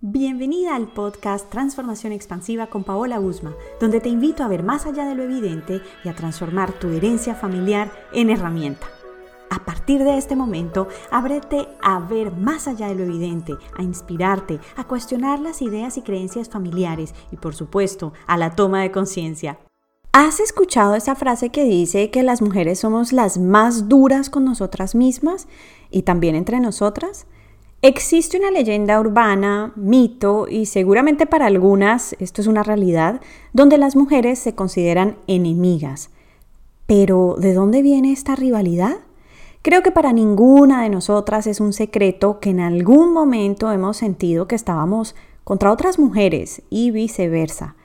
Bienvenida al podcast Transformación Expansiva con Paola Usma, donde te invito a ver más allá de lo evidente y a transformar tu herencia familiar en herramienta. A partir de este momento, ábrete a ver más allá de lo evidente, a inspirarte, a cuestionar las ideas y creencias familiares y, por supuesto, a la toma de conciencia. ¿Has escuchado esa frase que dice que las mujeres somos las más duras con nosotras mismas y también entre nosotras? Existe una leyenda urbana, mito, y seguramente para algunas esto es una realidad, donde las mujeres se consideran enemigas. Pero, ¿de dónde viene esta rivalidad? Creo que para ninguna de nosotras es un secreto que en algún momento hemos sentido que estábamos contra otras mujeres y viceversa.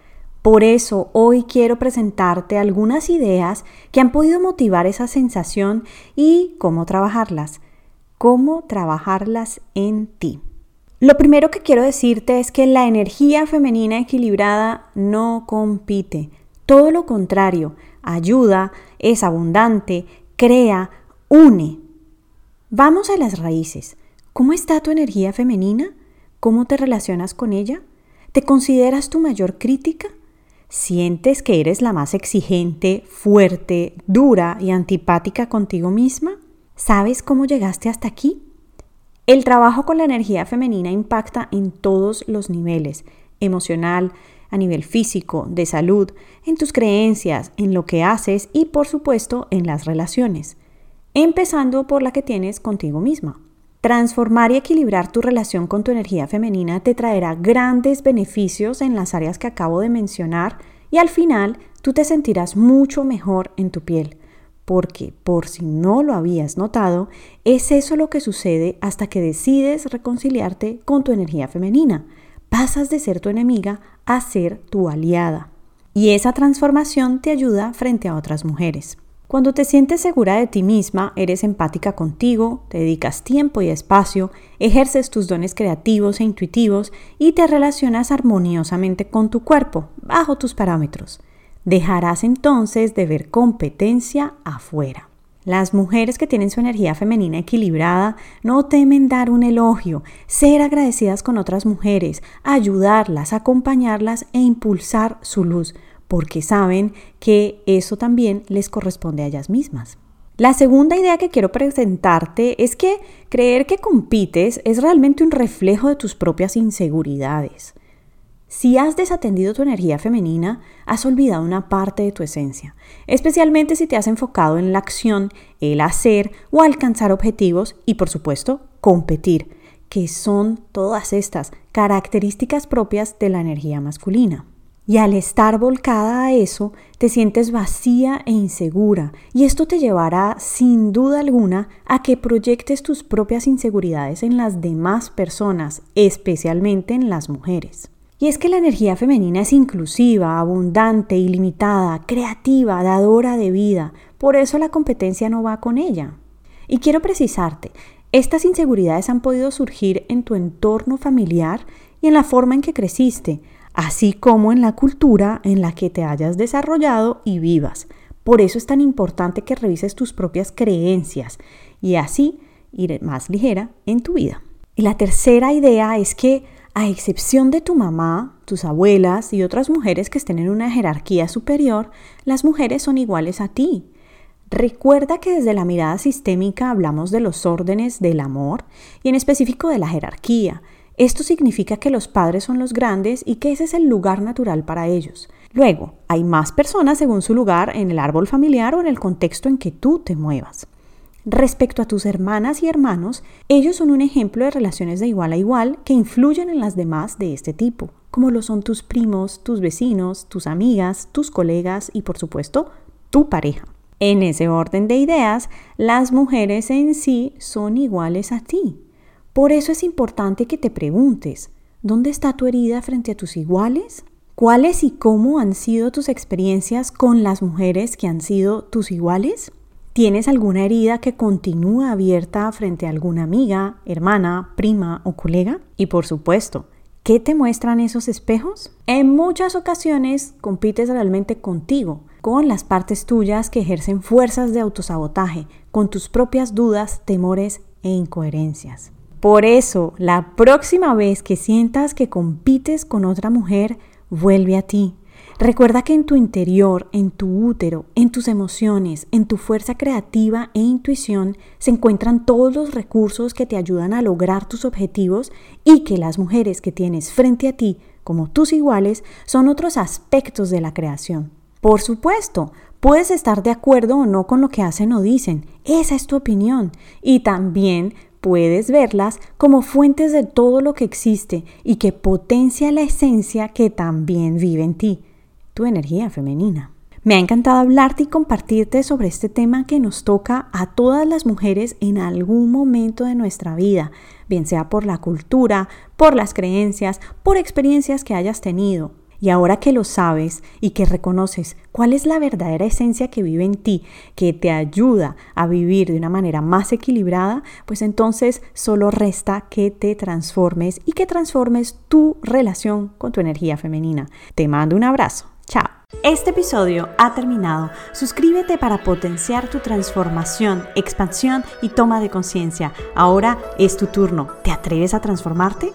Por eso hoy quiero presentarte algunas ideas que han podido motivar esa sensación y cómo trabajarlas cómo trabajarlas en ti. Lo primero que quiero decirte es que la energía femenina equilibrada no compite, todo lo contrario, ayuda, es abundante, crea, une. Vamos a las raíces. ¿Cómo está tu energía femenina? ¿Cómo te relacionas con ella? ¿Te consideras tu mayor crítica? ¿Sientes que eres la más exigente, fuerte, dura y antipática contigo misma? ¿Sabes cómo llegaste hasta aquí? El trabajo con la energía femenina impacta en todos los niveles, emocional, a nivel físico, de salud, en tus creencias, en lo que haces y por supuesto en las relaciones, empezando por la que tienes contigo misma. Transformar y equilibrar tu relación con tu energía femenina te traerá grandes beneficios en las áreas que acabo de mencionar y al final tú te sentirás mucho mejor en tu piel porque, por si no lo habías notado, es eso lo que sucede hasta que decides reconciliarte con tu energía femenina. Pasas de ser tu enemiga a ser tu aliada. Y esa transformación te ayuda frente a otras mujeres. Cuando te sientes segura de ti misma, eres empática contigo, te dedicas tiempo y espacio, ejerces tus dones creativos e intuitivos y te relacionas armoniosamente con tu cuerpo, bajo tus parámetros. Dejarás entonces de ver competencia afuera. Las mujeres que tienen su energía femenina equilibrada no temen dar un elogio, ser agradecidas con otras mujeres, ayudarlas, acompañarlas e impulsar su luz, porque saben que eso también les corresponde a ellas mismas. La segunda idea que quiero presentarte es que creer que compites es realmente un reflejo de tus propias inseguridades. Si has desatendido tu energía femenina, has olvidado una parte de tu esencia, especialmente si te has enfocado en la acción, el hacer o alcanzar objetivos y por supuesto competir, que son todas estas características propias de la energía masculina. Y al estar volcada a eso, te sientes vacía e insegura, y esto te llevará sin duda alguna a que proyectes tus propias inseguridades en las demás personas, especialmente en las mujeres. Y es que la energía femenina es inclusiva, abundante, ilimitada, creativa, dadora de vida. Por eso la competencia no va con ella. Y quiero precisarte, estas inseguridades han podido surgir en tu entorno familiar y en la forma en que creciste, así como en la cultura en la que te hayas desarrollado y vivas. Por eso es tan importante que revises tus propias creencias y así ir más ligera en tu vida. Y la tercera idea es que a excepción de tu mamá, tus abuelas y otras mujeres que estén en una jerarquía superior, las mujeres son iguales a ti. Recuerda que desde la mirada sistémica hablamos de los órdenes del amor y en específico de la jerarquía. Esto significa que los padres son los grandes y que ese es el lugar natural para ellos. Luego, hay más personas según su lugar en el árbol familiar o en el contexto en que tú te muevas. Respecto a tus hermanas y hermanos, ellos son un ejemplo de relaciones de igual a igual que influyen en las demás de este tipo, como lo son tus primos, tus vecinos, tus amigas, tus colegas y por supuesto tu pareja. En ese orden de ideas, las mujeres en sí son iguales a ti. Por eso es importante que te preguntes, ¿dónde está tu herida frente a tus iguales? ¿Cuáles y cómo han sido tus experiencias con las mujeres que han sido tus iguales? ¿Tienes alguna herida que continúa abierta frente a alguna amiga, hermana, prima o colega? Y por supuesto, ¿qué te muestran esos espejos? En muchas ocasiones compites realmente contigo, con las partes tuyas que ejercen fuerzas de autosabotaje, con tus propias dudas, temores e incoherencias. Por eso, la próxima vez que sientas que compites con otra mujer, vuelve a ti. Recuerda que en tu interior, en tu útero, en tus emociones, en tu fuerza creativa e intuición se encuentran todos los recursos que te ayudan a lograr tus objetivos y que las mujeres que tienes frente a ti, como tus iguales, son otros aspectos de la creación. Por supuesto, puedes estar de acuerdo o no con lo que hacen o dicen, esa es tu opinión, y también puedes verlas como fuentes de todo lo que existe y que potencia la esencia que también vive en ti, tu energía femenina. Me ha encantado hablarte y compartirte sobre este tema que nos toca a todas las mujeres en algún momento de nuestra vida, bien sea por la cultura, por las creencias, por experiencias que hayas tenido. Y ahora que lo sabes y que reconoces cuál es la verdadera esencia que vive en ti, que te ayuda a vivir de una manera más equilibrada, pues entonces solo resta que te transformes y que transformes tu relación con tu energía femenina. Te mando un abrazo. Chao. Este episodio ha terminado. Suscríbete para potenciar tu transformación, expansión y toma de conciencia. Ahora es tu turno. ¿Te atreves a transformarte?